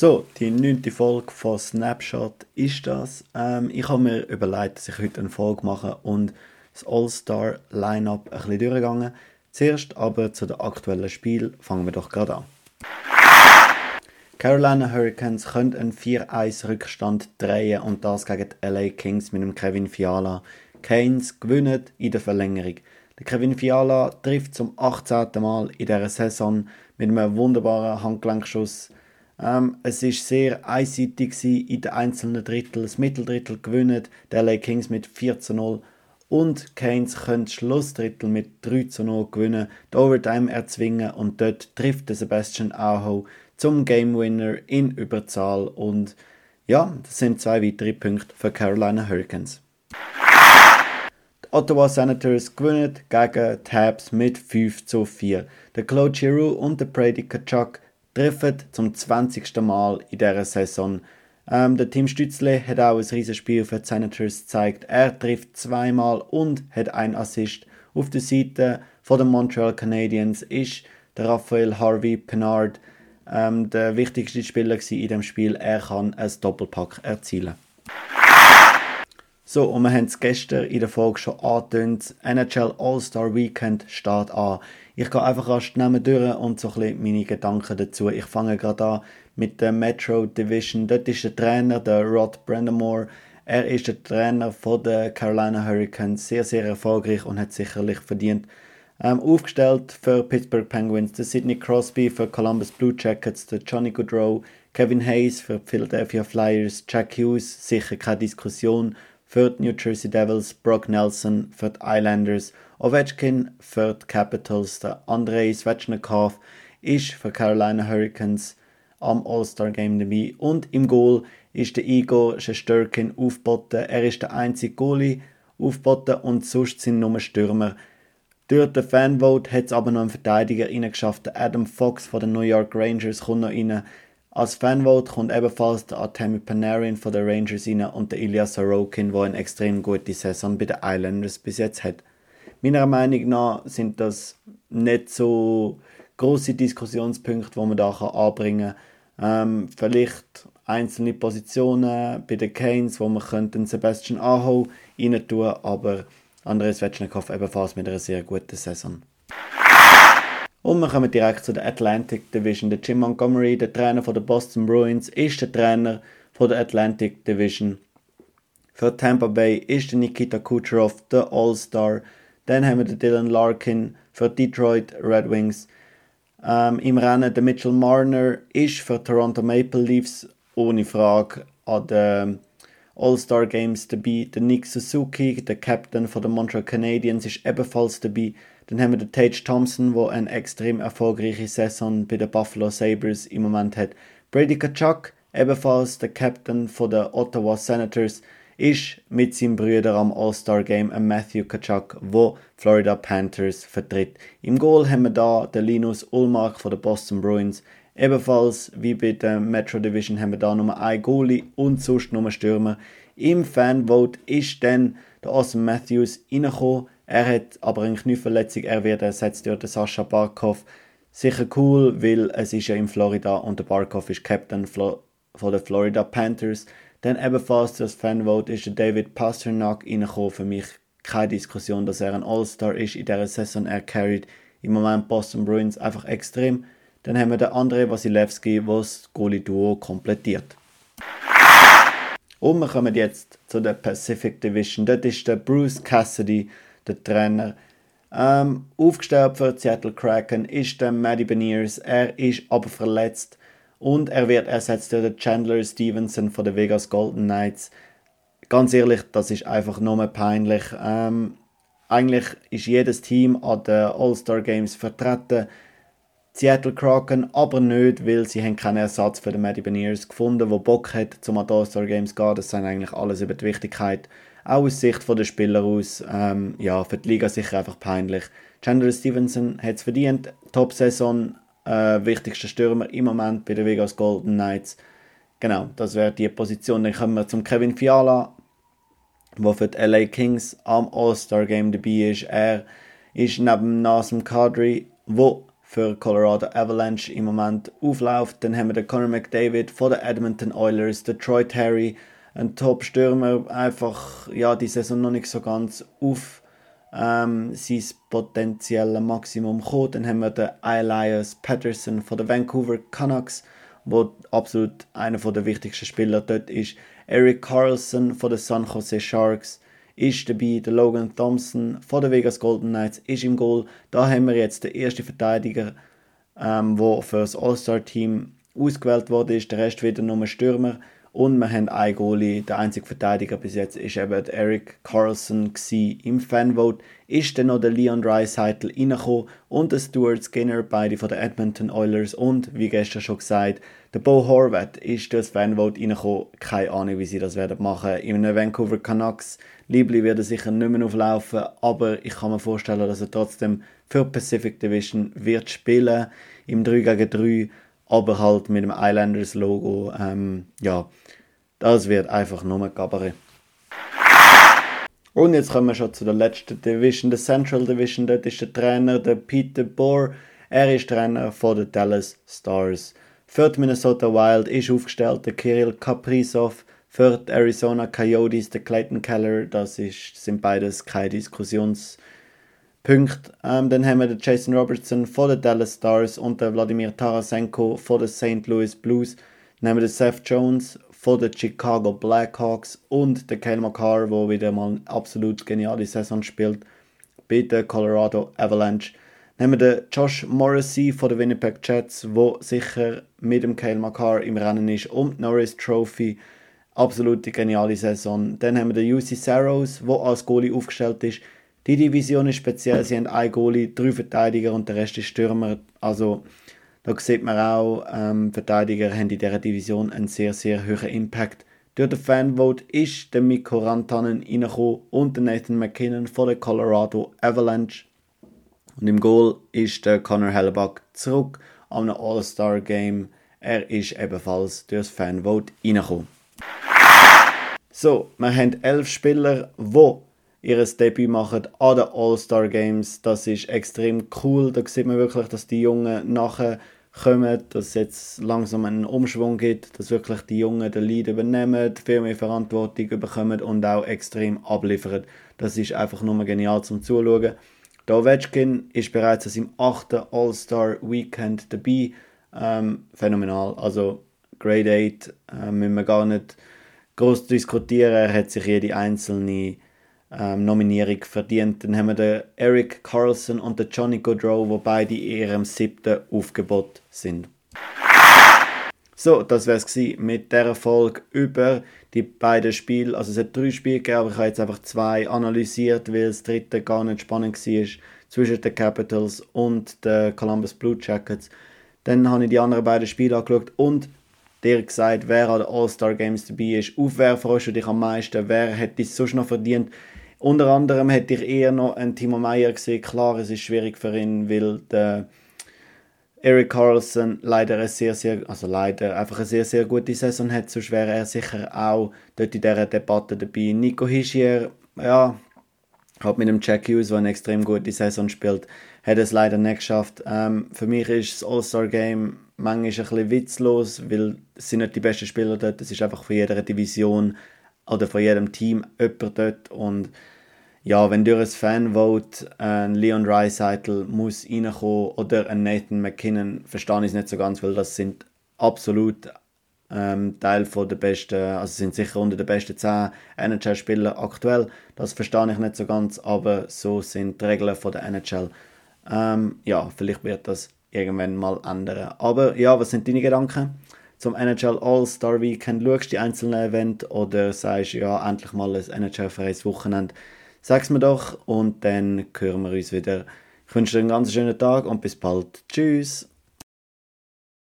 So, die neunte Folge von Snapshot ist das. Ähm, ich habe mir überlegt, dass ich heute eine Folge mache und das All-Star-Line-Up ein bisschen durchgegangen. Zuerst aber zu den aktuellen Spielen fangen wir doch gerade an. Carolina Hurricanes können einen 4-1-Rückstand drehen und das gegen die LA Kings mit dem Kevin Fiala. Canes gewinnen in der Verlängerung. Der Kevin Fiala trifft zum 18. Mal in dieser Saison mit einem wunderbaren Handgelenkschuss ähm, es war sehr einseitig in den einzelnen Dritteln. Das Mitteldrittel gewinnen die LA Kings mit 4 zu 0 und Keynes können das Schlussdrittel mit 3 zu 0 gewinnen, die Overtime erzwingen und dort trifft Sebastian Aho zum Game Winner in Überzahl und ja, das sind zwei weitere Punkte für Carolina Hurricanes. Die Ottawa Senators gewinnen gegen Tabs mit 5 zu 4. Der Claude Giroux und der Brady Kachuk treffen zum 20. Mal in dieser Saison. Ähm, der Tim Stützle hat auch ein riesiges Spiel für die Senators gezeigt. Er trifft zweimal und hat einen Assist. Auf der Seite der Montreal Canadiens ist der Raphael Harvey Penard ähm, der wichtigste Spieler in dem Spiel. Er kann ein Doppelpack erzielen. So, und wir haben es gestern in der Folge schon angetönt. NHL All-Star Weekend steht an. Ich gehe einfach rasch nehmen durch und so ein bisschen meine Gedanken dazu. Ich fange gerade an mit der Metro Division. Dort ist der Trainer, der Rod Brandamore. Er ist der Trainer von der Carolina Hurricanes. Sehr, sehr erfolgreich und hat sicherlich verdient. Ähm, aufgestellt für Pittsburgh Penguins, der Sidney Crosby für Columbus Blue Jackets, der Johnny Goodrow, Kevin Hayes für Philadelphia Flyers, Jack Hughes, sicher keine Diskussion für die New Jersey Devils, Brock Nelson für die Islanders, Ovechkin für die Capitals, der Andrei Svechnikov ist für Carolina Hurricanes am All-Star Game dabei und im Goal ist der Igor Shesterkin aufgeboten. Er ist der einzige Goalie aufgeboten und sonst sind nur Stürmer. Durch den Fanvote hat es aber noch einen Verteidiger reingeschafft. Adam Fox von den New York Rangers kommt noch rein. Als Fanvote kommt ebenfalls der Artemi Panarin von den Rangers rein und der Ilya Sorokin, der eine extrem gute Saison bei den Islanders bis jetzt hat. Meiner Meinung nach sind das nicht so große Diskussionspunkte, die man da anbringen kann. Ähm, vielleicht einzelne Positionen bei den Canes, wo man könnte Sebastian Aho rein tun, aber Andres Svechnikov ebenfalls mit einer sehr guten Saison. Und wir kommen direkt zu der Atlantic Division. Der Jim Montgomery, der Trainer von der Boston Bruins, ist der Trainer von der Atlantic Division. Für Tampa Bay ist der Nikita Kucherov der All-Star. Dann haben wir den Dylan Larkin für Detroit Red Wings. Ähm, Im Rennen der Mitchell Marner ist für Toronto Maple Leafs ohne Frage an den All-Star Games dabei. Der Nick Suzuki, der Captain von den Montreal Canadiens, ist ebenfalls dabei. Dann haben wir den Tage Thompson, der eine extrem erfolgreiche Saison bei den Buffalo Sabres im Moment hat. Brady Kachuk, ebenfalls der Captain der Ottawa Senators, ist mit seinem Bruder am All-Star Game Matthew Kachuk, wo Florida Panthers vertritt. Im Goal haben wir da den Linus Ulmark von den Boston Bruins. Ebenfalls wie bei der Metro Division haben wir da Nummer ein Goalie und sonst Nummer Stürmer. Im Fanvote ist dann der Austin Matthews reingekommen. Er hat aber eine Knieverletzung, er wird ersetzt durch den Sascha Barkov. Sicher cool, weil es ist ja in Florida und der Barkov ist Captain von den Florida Panthers. Dann ebenfalls das Fanvote ist der David Pasternak reingekommen. Für mich keine Diskussion, dass er ein All-Star ist in dieser Saison. Er carried im Moment Boston Bruins einfach extrem. Dann haben wir den Andrei Wasilewski, der das Goalie-Duo komplettiert. Und wir kommen jetzt zu der Pacific Division. Dort ist der Bruce Cassidy der Trainer. Ähm, aufgestellt für Seattle Kraken ist der Maddie Beniers. Er ist aber verletzt und er wird ersetzt durch Chandler Stevenson von den Vegas Golden Knights. Ganz ehrlich, das ist einfach nur peinlich. Ähm, eigentlich ist jedes Team an den All-Star Games vertreten. Seattle Kraken aber nicht, weil sie haben keinen Ersatz für den Maddie Beniers gefunden, der Bock hat, zum All-Star Games zu gehen. Das sind eigentlich alles über die Wichtigkeit auch aus Sicht der Spieler aus, ähm, ja, für die Liga sicher einfach peinlich. Chandler Stevenson hat es verdient, Top-Saison, äh, wichtigster Stürmer im Moment bei den Vegas Golden Knights. Genau, das wäre die Position. Dann kommen wir zum Kevin Fiala, der für die LA Kings am All-Star Game dabei ist. Er ist neben Nasem Kadri, wo für Colorado Avalanche im Moment aufläuft. Dann haben wir den Conor McDavid von den Edmonton Oilers, den Troy Terry, ein Top-Stürmer, einfach ja, die Saison noch nicht so ganz auf ähm, sein potenzielles Maximum gekommen. Dann haben wir den Elias Patterson von den Vancouver Canucks, wo absolut einer der wichtigsten Spieler dort ist. Eric Carlson von den San Jose Sharks ist dabei. Der Logan Thompson von den Vegas Golden Knights ist im Goal. Da haben wir jetzt den ersten Verteidiger, ähm, für das All-Star-Team ausgewählt wurde. Der Rest wieder nur Stürmer. Und wir haben einen Goalie, der einzige Verteidiger bis jetzt ist eben Eric Carlson im Fanvote. Ist dann noch der Leon Draisaitl reingekommen und der Stuart Skinner, beide von den Edmonton Oilers und, wie gestern schon gesagt, der Bo Horvath ist das Fanvote reingekommen. Keine Ahnung, wie sie das werden machen. In einem Vancouver Canucks Liebli wird er sicher nicht mehr auflaufen, aber ich kann mir vorstellen, dass er trotzdem für Pacific Division wird spielen im 3 gegen 3 aber halt mit dem Islanders Logo. Ähm, ja, das wird einfach nur Gabaret. Und jetzt kommen wir schon zu der letzten Division, der Central Division. Dort ist der Trainer der Peter Bohr. Er ist Trainer von den Dallas Stars. Für die Minnesota Wild ist aufgestellt der Kirill Kaprizov. Für die Arizona Coyotes der Clayton Keller. Das ist, sind beides keine Diskussions- Punkte. Ähm, dann haben wir den Jason Robertson von den Dallas Stars und den Wladimir Tarasenko von den St. Louis Blues. Dann haben wir den Seth Jones von den Chicago Blackhawks und den Kyle McCarr, der wieder mal eine absolut geniale Saison spielt bei den Colorado Avalanche. Dann haben wir den Josh Morrissey von den Winnipeg Jets, der sicher mit dem Kyle McCarr im Rennen ist um die Norris Trophy. Absolute geniale Saison. Dann haben wir den UC Saros, der als Goalie aufgestellt ist. Die Division ist speziell, sie haben ein Goalie, drei Verteidiger und der Rest ist Stürmer. Also da sieht man auch, ähm, Verteidiger haben in dieser Division einen sehr, sehr hohen Impact. Durch den Fanvote ist der Mikko Rantanen reingekommen und der Nathan McKinnon von der Colorado Avalanche. Und im Goal ist der Connor Hellebuck zurück an einem All-Star-Game. Er ist ebenfalls durch das Fanvote reingekommen. So, wir haben elf Spieler, die ihr Debüt machen an den All-Star Games. Das ist extrem cool. Da sieht man wirklich, dass die Jungen nachher kommen, dass es jetzt langsam einen Umschwung gibt, dass wirklich die Jungen den Lead übernehmen, viel mehr Verantwortung bekommen und auch extrem abliefern. Das ist einfach nur genial zum Zuschauen. Der Ovechkin ist bereits an seinem achten All-Star Weekend dabei. Ähm, phänomenal. Also Grade 8 äh, müssen wir gar nicht groß diskutieren. Er hat sich jede einzelne ähm, Nominierung verdient. Dann haben wir den Eric Carlson und den Johnny Goodrow, wo beide in ihrem siebten Aufgebot sind. So, das wäre es mit der Folge über die beiden Spiele. Also es hat drei Spiele gegeben, aber ich habe jetzt einfach zwei analysiert, weil das dritte gar nicht spannend war zwischen den Capitals und den Columbus Blue Jackets. Dann habe ich die anderen beiden Spiele angeschaut und dir gesagt, wer an den All-Star Games dabei ist. Auf wer freust du dich am meisten? Wer hätte es sonst noch verdient? Unter anderem hätte ich eher noch einen Timo Meyer gesehen. Klar, es ist schwierig für ihn, weil der Eric Carlson leider eine sehr, sehr, also leider einfach eine sehr, sehr gute Saison hat. Sonst wäre er sicher auch dort in dieser Debatte dabei. Nico Hischier, ja, hat mit dem Jack Hughes, der eine extrem gute Saison spielt, hat es leider nicht geschafft. Ähm, für mich ist das All-Star-Game manchmal ein bisschen witzlos, weil es sind nicht die besten Spieler dort. Es ist einfach von jeder Division oder von jedem Team jemand dort und ja, wenn durch ein Fanvote ein Leon Dreisaitl muss reinkommen oder ein Nathan McKinnon, verstehe ich es nicht so ganz, weil das sind absolut ähm, Teil von der besten, also sind sicher unter den besten 10 NHL-Spieler aktuell. Das verstehe ich nicht so ganz, aber so sind die Regeln von der NHL. Ähm, ja, vielleicht wird das irgendwann mal ändern. Aber ja, was sind deine Gedanken? Zum NHL All-Star Weekend schaust, die einzelnen Events, oder sagst, ja, endlich mal ein NHL-freies Wochenende. Sag's mir doch und dann hören wir uns wieder. Ich wünsche dir einen ganz schönen Tag und bis bald. Tschüss.